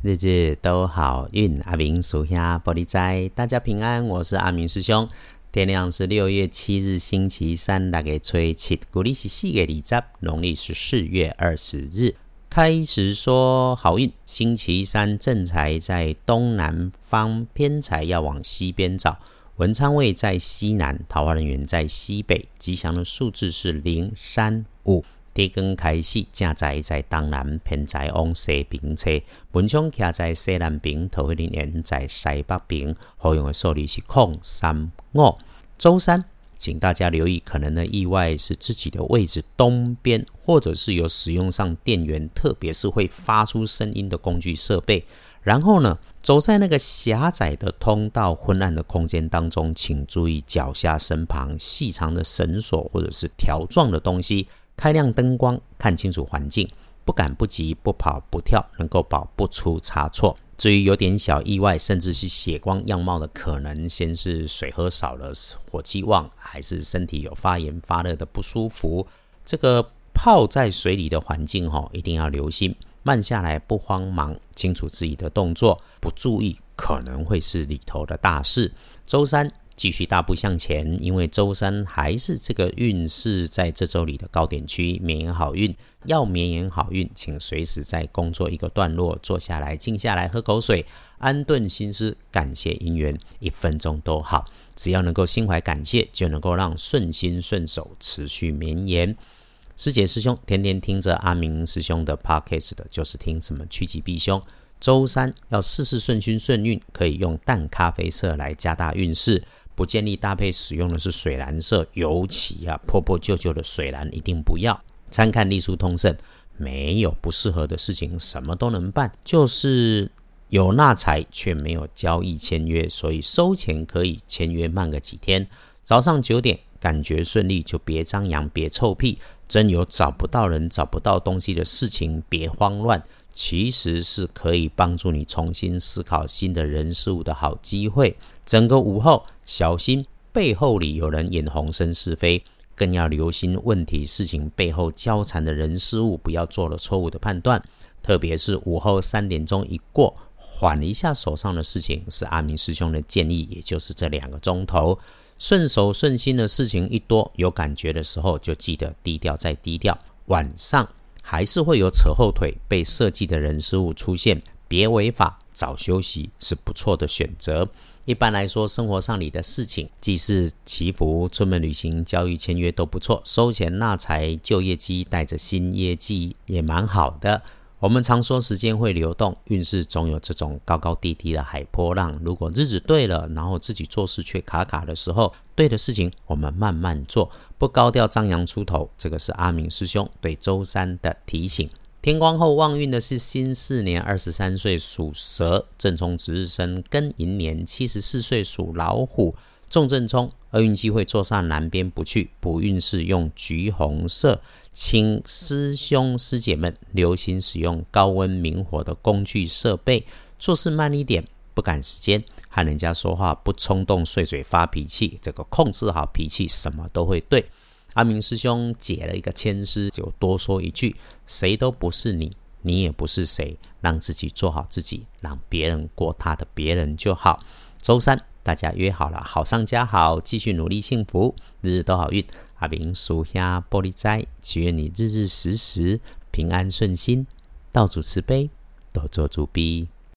日日都好运。阿明属下玻璃斋，大家平安。我是阿明师兄。天亮是六月七日，星期三，大概吹七，古历是四月二十，农历是四月二十日。开始说好运，星期三正财在东南方，偏财要往西边找。文昌位在西南，桃花人员在西北。吉祥的数字是零、三、五。地根开始，正在在东南，偏在往西边车。文昌徛在西南边，桃花人员在西北边。好用的数字是空、三、五。周三，请大家留意，可能的意外是自己的位置东边，或者是有使用上电源，特别是会发出声音的工具设备。然后呢，走在那个狭窄的通道、昏暗的空间当中，请注意脚下身旁细长的绳索或者是条状的东西。开亮灯光，看清楚环境，不赶不急，不跑不跳，能够保不出差错。至于有点小意外，甚至是血光样貌的可能，先是水喝少了，火气旺，还是身体有发炎发热的不舒服。这个泡在水里的环境，哈，一定要留心，慢下来，不慌忙，清楚自己的动作，不注意可能会是里头的大事。周三。继续大步向前，因为周三还是这个运势在这周里的高点区，绵延好运。要绵延好运，请随时在工作一个段落坐下来，静下来喝口水，安顿心思，感谢姻缘，一分钟都好。只要能够心怀感谢，就能够让顺心顺手持续绵延。师姐师兄天天听着阿明师兄的 podcast 的，就是听怎么趋吉避凶。周三要事事顺心顺运，可以用淡咖啡色来加大运势。不建议搭配使用的是水蓝色，尤其啊破破旧旧的水蓝一定不要。参看隶书通胜，没有不适合的事情，什么都能办，就是有纳财却没有交易签约，所以收钱可以签约慢个几天。早上九点感觉顺利就别张扬，别臭屁。真有找不到人、找不到东西的事情，别慌乱，其实是可以帮助你重新思考新的人事物的好机会。整个午后。小心背后里有人眼红生是非，更要留心问题事情背后交缠的人事物，不要做了错误的判断。特别是午后三点钟一过，缓一下手上的事情，是阿明师兄的建议，也就是这两个钟头，顺手顺心的事情一多，有感觉的时候就记得低调再低调。晚上还是会有扯后腿被设计的人事物出现，别违法，早休息是不错的选择。一般来说，生活上里的事情，祭祀、祈福、出门旅行、交易、签约都不错，收钱纳财、就业绩，带着新业绩也蛮好的。我们常说时间会流动，运势总有这种高高低低的海波浪。如果日子对了，然后自己做事却卡卡的时候，对的事情我们慢慢做，不高调张扬出头。这个是阿明师兄对周三的提醒。天光后旺运的是辛巳年二十三岁属蛇，正冲值日生庚寅年七十四岁属老虎，重正冲，厄运机会坐上南边不去，补运势用橘红色，请师兄师姐们留心使用高温明火的工具设备，做事慢一点，不赶时间，和人家说话不冲动碎嘴发脾气，这个控制好脾气，什么都会对。阿明师兄解了一个签诗，就多说一句：谁都不是你，你也不是谁，让自己做好自己，让别人过他的别人就好。周三大家约好了，好上加好，继续努力，幸福，日日都好运。阿明属下玻璃斋，祈愿你日日时时平安顺心，道主慈悲，多做主逼。